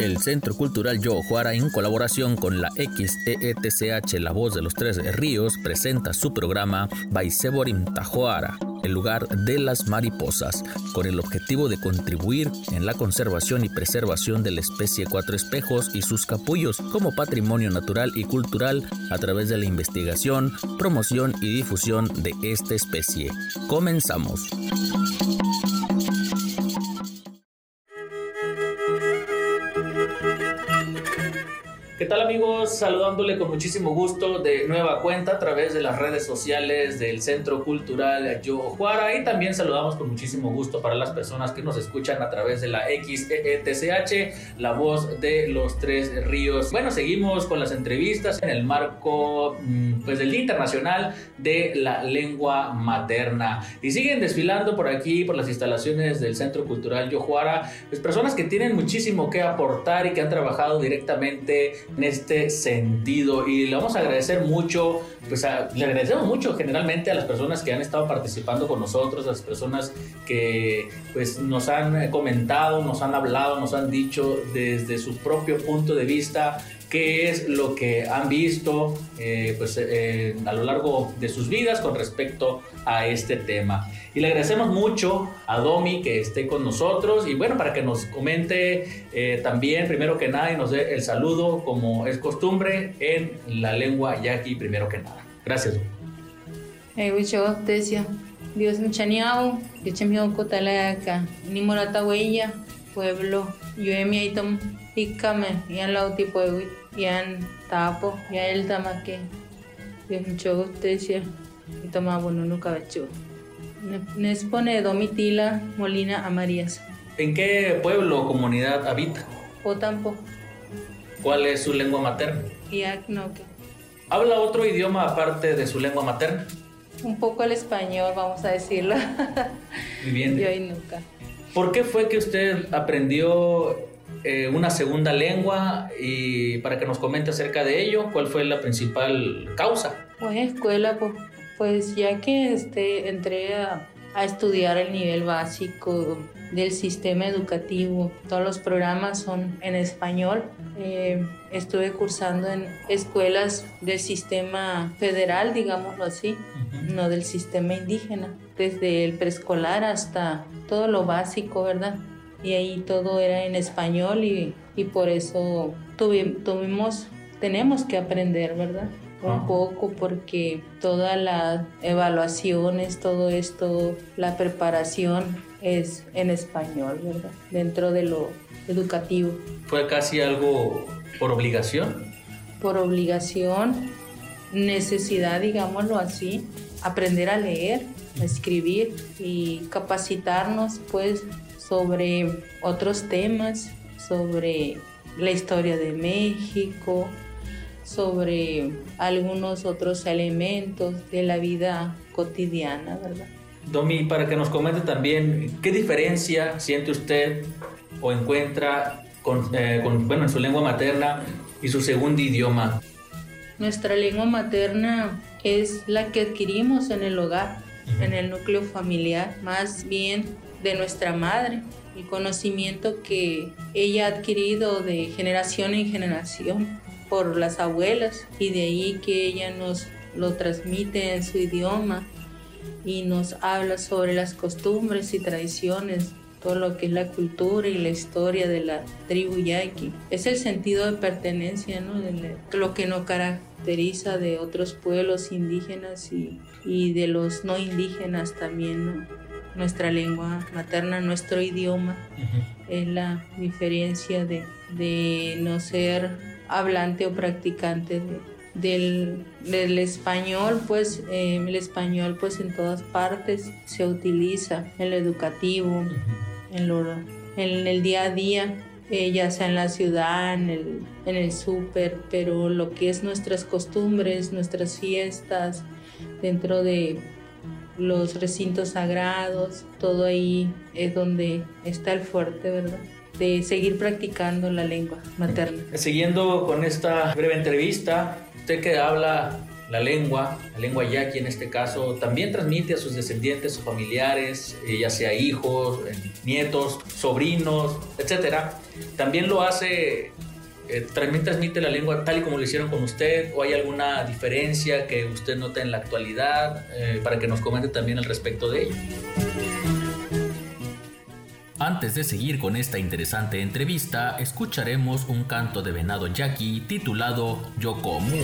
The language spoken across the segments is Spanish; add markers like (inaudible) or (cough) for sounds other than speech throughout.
El Centro Cultural Yo Juara, en colaboración con la XEETCH La Voz de los Tres Ríos, presenta su programa Baiseborim Tajoara, el lugar de las mariposas, con el objetivo de contribuir en la conservación y preservación de la especie cuatro espejos y sus capullos como patrimonio natural y cultural a través de la investigación, promoción y difusión de esta especie. Comenzamos. ¿Qué tal amigos? Saludándole con muchísimo gusto de nueva cuenta a través de las redes sociales del Centro Cultural Yojuara y también saludamos con muchísimo gusto para las personas que nos escuchan a través de la XEETCH, la voz de los tres ríos. Bueno, seguimos con las entrevistas en el marco mm, pues, del Día Internacional de la Lengua Materna y siguen desfilando por aquí, por las instalaciones del Centro Cultural Yojuara, pues personas que tienen muchísimo que aportar y que han trabajado directamente en este sentido. Y le vamos a agradecer mucho, pues le agradecemos mucho generalmente a las personas que han estado participando con nosotros, a las personas que pues nos han comentado, nos han hablado, nos han dicho desde su propio punto de vista qué es lo que han visto eh, pues, eh, a lo largo de sus vidas con respecto a este tema. Y le agradecemos mucho a Domi que esté con nosotros y bueno, para que nos comente eh, también, primero que nada, y nos dé el saludo como es costumbre en la lengua yaqui, primero que nada. Gracias. Dios pueblo, yo mi aitom, ikame, yan lauti pueblo, yan tapo, ya el tamake, Dios mucho tesia, y toma bueno nunca vecho. Nespone Domitila Molina Amarías. ¿En qué pueblo o comunidad habita? Otampo. ¿Cuál es su lengua materna? Iacnoque. ¿Habla otro idioma aparte de su lengua materna? Un poco el español, vamos a decirlo. (laughs) Muy bien. Yo y nunca. ¿Por qué fue que usted aprendió eh, una segunda lengua y para que nos comente acerca de ello, cuál fue la principal causa? Pues escuela, pues pues ya que este, entré a, estudiar el nivel básico del sistema educativo, todos los programas son en español. Eh, estuve cursando en escuelas del sistema federal, digámoslo así, no del sistema indígena, desde el preescolar hasta todo lo básico, ¿verdad? Y ahí todo era en español y, por eso tuvimos, tenemos que aprender, ¿verdad? un poco porque todas las evaluaciones, todo esto, la preparación es en español, ¿verdad? Dentro de lo educativo. ¿Fue casi algo por obligación? Por obligación, necesidad, digámoslo así, aprender a leer, a escribir y capacitarnos pues sobre otros temas, sobre la historia de México, sobre algunos otros elementos de la vida cotidiana, ¿verdad? Domi, para que nos comente también, ¿qué diferencia siente usted o encuentra con, eh, bueno, en su lengua materna y su segundo idioma? Nuestra lengua materna es la que adquirimos en el hogar, en el núcleo familiar, más bien de nuestra madre, el conocimiento que ella ha adquirido de generación en generación por las abuelas y de ahí que ella nos lo transmite en su idioma y nos habla sobre las costumbres y tradiciones, todo lo que es la cultura y la historia de la tribu yaqui. Es el sentido de pertenencia, ¿no? De lo que nos caracteriza de otros pueblos indígenas y, y de los no indígenas también, ¿no? Nuestra lengua materna, nuestro idioma, es la diferencia de, de no ser hablante o practicante del, español, pues eh, el español pues en todas partes se utiliza en lo educativo, en, lo, en el día a día, eh, ya sea en la ciudad, en el, en el súper, pero lo que es nuestras costumbres, nuestras fiestas, dentro de los recintos sagrados, todo ahí es donde está el fuerte, ¿verdad? de seguir practicando la lengua materna. Siguiendo con esta breve entrevista, usted que habla la lengua, la lengua yaqui en este caso, también transmite a sus descendientes o familiares, eh, ya sea hijos, eh, nietos, sobrinos, etc. También lo hace, eh, también transmite la lengua tal y como lo hicieron con usted, o hay alguna diferencia que usted note en la actualidad, para que nos comente también al respecto de ello. Antes de seguir con esta interesante entrevista, escucharemos un canto de venado yaqui titulado Yokomu.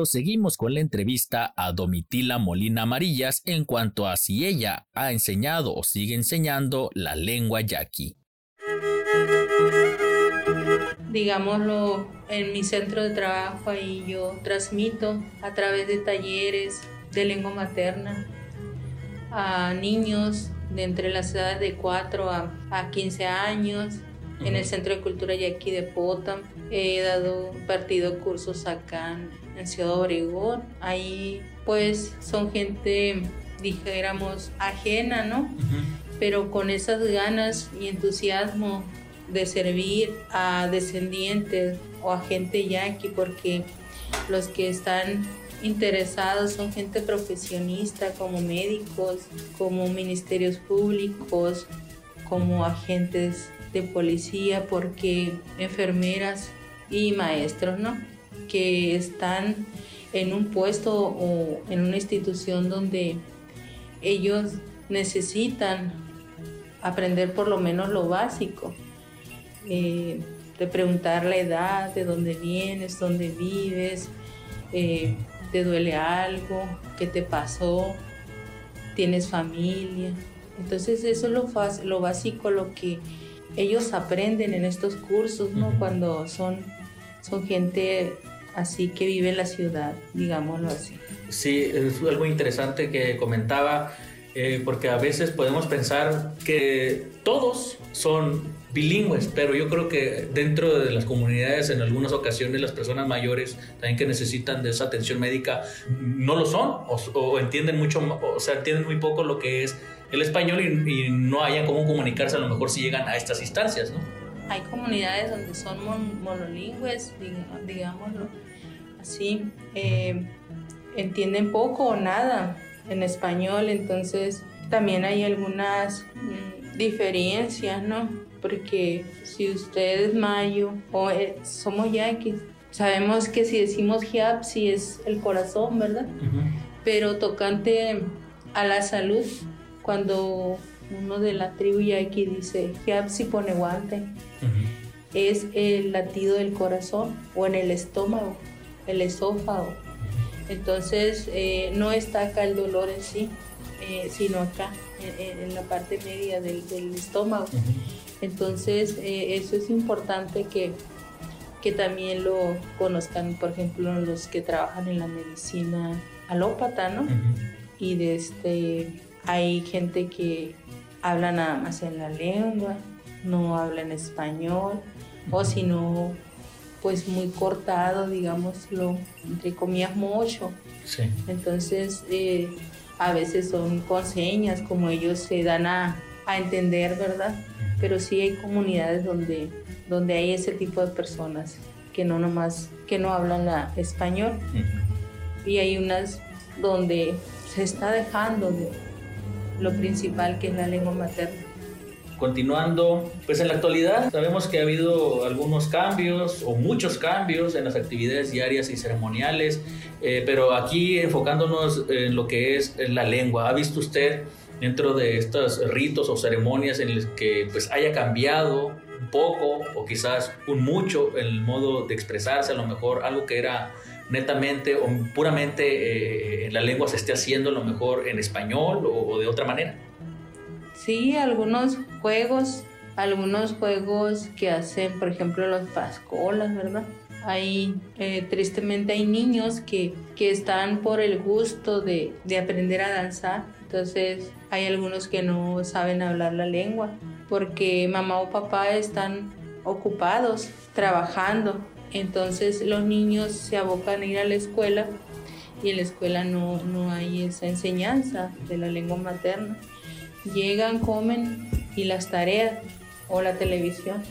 Proseguimos con la entrevista a Domitila Molina Amarillas en cuanto a si ella ha enseñado o sigue enseñando la lengua yaqui. Digámoslo, en mi centro de trabajo ahí yo transmito a través de talleres de lengua materna a niños de entre las edades de 4 a, a 15 años en el Centro de Cultura Yaqui de Potam. He dado, partido cursos acá en Ciudad Obregón. Ahí pues son gente, dijéramos, ajena, ¿no? Pero con esas ganas y entusiasmo de servir a descendientes o a gente yaqui, porque los que están interesados son gente profesionista como médicos, como ministerios públicos, como agentes de policía, porque enfermeras y maestros, ¿no? Que están en un puesto o en una institución donde ellos necesitan aprender por lo menos lo básico, eh, de preguntar la edad, de dónde vienes, dónde vives, eh, te duele algo, qué te pasó, tienes familia. Entonces eso es lo, lo básico, lo que ellos aprenden en estos cursos, ¿no? Cuando son, son gente así que vive la ciudad, digámoslo así. Sí, es algo interesante que comentaba, eh, porque a veces podemos pensar que todos son bilingües, pero yo creo que dentro de las comunidades en algunas ocasiones las personas mayores también que necesitan de esa atención médica no lo son o, entienden mucho, o sea, entienden muy poco lo que es el español y, no hayan cómo comunicarse a lo mejor si llegan a estas instancias, ¿no? Hay comunidades donde son monolingües, digámoslo así, eh, entienden poco o nada en español, entonces también hay algunas mm, diferencias, ¿no? porque si usted es mayo o eh, somos yaquis, sabemos que si decimos sí es el corazón, ¿verdad? Pero tocante a la salud, cuando uno de la tribu yaqui dice hiap si pone guante, es el latido del corazón o en el estómago, el esófago. Entonces eh, no está acá el dolor en sí, eh, sino acá, en, la parte media del, estómago. Entonces eh, eso es importante que, que también lo conozcan, por ejemplo, los que trabajan en la medicina alópata, ¿no? Y de este, hay gente que habla nada más en la lengua, no habla en español, o si no, pues muy cortado, digámoslo, entre comillas, mucho. Sí. Entonces, eh, a veces son con señas, como ellos se dan a, a, entender, ¿verdad? Pero sí hay comunidades donde, donde hay ese tipo de personas que no nomás, que no hablan la español. Y hay unas donde se está dejando de lo principal que es la lengua materna. Continuando, pues en la actualidad sabemos que ha habido algunos cambios o muchos cambios en las actividades diarias y ceremoniales, eh, pero aquí enfocándonos en lo que es la lengua, ¿ha visto usted dentro de estos ritos o ceremonias en los que pues haya cambiado un poco o quizás un mucho el modo de expresarse, a lo mejor algo que era netamente o puramente eh, la lengua se esté haciendo a lo mejor en español o de otra manera? Sí, algunos juegos, algunos juegos que hacen, por ejemplo, los pascolas, ¿verdad? Hay, eh, tristemente hay niños que, que, están por el gusto de, de aprender a danzar, entonces hay algunos que no saben hablar la lengua porque mamá o papá están ocupados trabajando, entonces los niños se abocan a ir a la escuela y en la escuela no, no hay esa enseñanza de la lengua materna llegan, comen y las tareas o la televisión.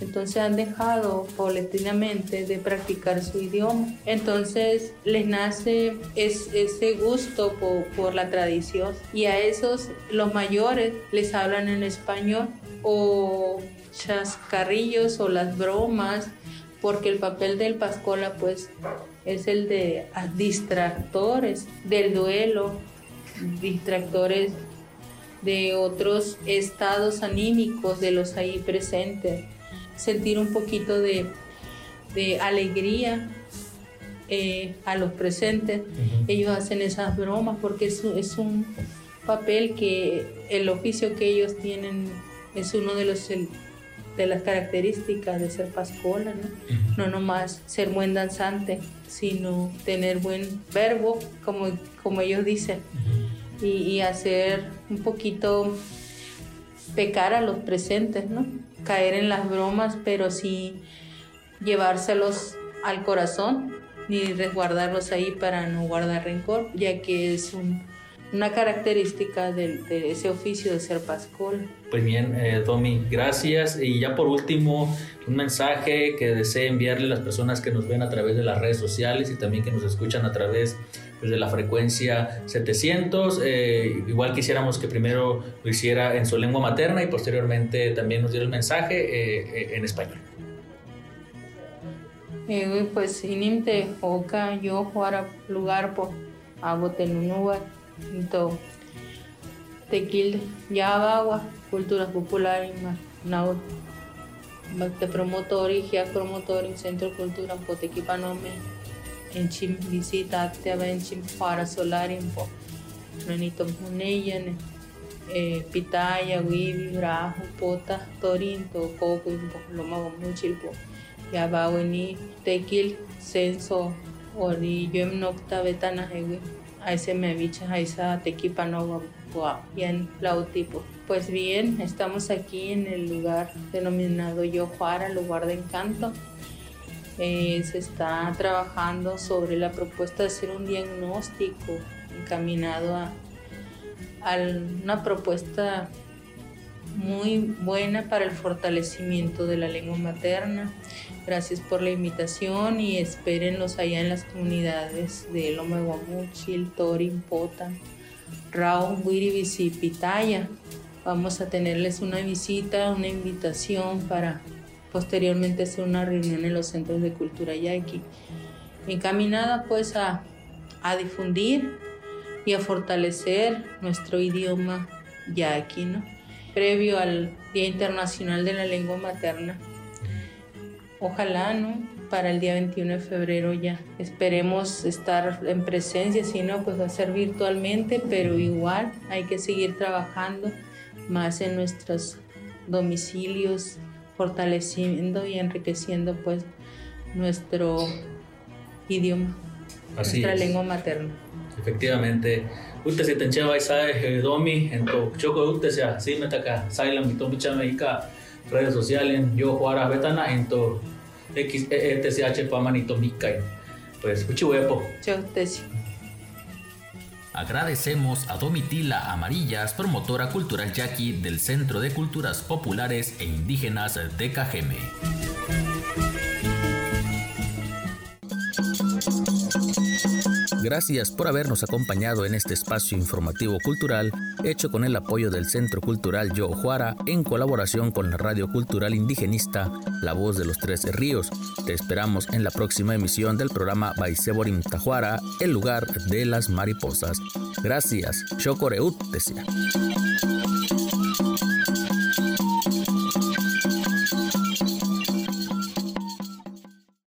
Entonces han dejado paulatinamente de practicar su idioma. Entonces les nace ese gusto por, por, la tradición. Y a esos, los mayores, les hablan en español o chascarrillos o las bromas, porque el papel del Pascola pues es el de distractores del duelo, distractores de otros estados anímicos de los ahí presentes, sentir un poquito de, alegría eh, a los presentes. Ellos hacen esas bromas porque es, es, un papel que el oficio que ellos tienen es uno de los de las características de ser pascola, ¿no? No nomás ser buen danzante, sino tener buen verbo, como, como ellos dicen y, hacer un poquito pecar a los presentes, ¿no? Caer en las bromas, pero sin llevárselos al corazón ni resguardarlos ahí para no guardar rencor, ya que es una característica de, ese oficio de ser pascol. Pues bien, eh, Domi, gracias. Y ya por último, un mensaje que desee enviarle a las personas que nos ven a través de las redes sociales y también que nos escuchan a través de la frecuencia 700. Eh, igual quisiéramos que primero lo hiciera en su lengua materna y posteriormente también nos diera el mensaje eh, en español. Eh, pues inimte oka yo lugar po abotenunuwa to tequil ya agua cultura popular na te promotori ya promotori centro cultura potequipanome en chim visita te en chim para solarim po. Nanito muneyan eh, pitaya wibi rahu pota torinto coco lo mago muchil po ya va ni tequil senso ori yo nocta betana hewi a ese me bicha a esa tequipa no bien lautipo pues bien estamos aquí en el lugar denominado Yojuara lugar de encanto eh, se está trabajando sobre la propuesta de hacer un diagnóstico encaminado a, una propuesta muy buena para el fortalecimiento de la lengua materna. Gracias por la invitación y espérenlos allá en las comunidades de Loma Guamuchil, Torin, Pota, Rao, Wiribisi y Pitaya. Vamos a tenerles una visita, una invitación para posteriormente hacer una reunión en los centros de cultura yaqui, encaminada pues a, a difundir y a fortalecer nuestro idioma yaqui, ¿no? previo al Día Internacional de la Lengua Materna. Ojalá, ¿no? Para el día 21 de febrero ya. Esperemos estar en presencia, si no, pues va a ser virtualmente, pero igual hay que seguir trabajando más en nuestros domicilios, fortaleciendo y enriqueciendo pues nuestro idioma, nuestra lengua materna. Efectivamente. Usted se tenche vai sabe domi en to choco usted sea sí me taca sailan mi tomi chama ika redes sociales yo juara betana en to x etch pamanito mikai pues huepo chao Agradecemos a Domitila Amarillas, promotora cultural yaqui del Centro de Culturas Populares e Indígenas de Cajeme. Gracias por habernos acompañado en este espacio informativo cultural hecho con el apoyo del Centro Cultural Yo Juara en colaboración con la Radio Cultural Indigenista La Voz de los Tres Ríos. Te esperamos en la próxima emisión del programa Baiseborim Tajuara, el lugar de las mariposas. Gracias. Chocoreut, decía.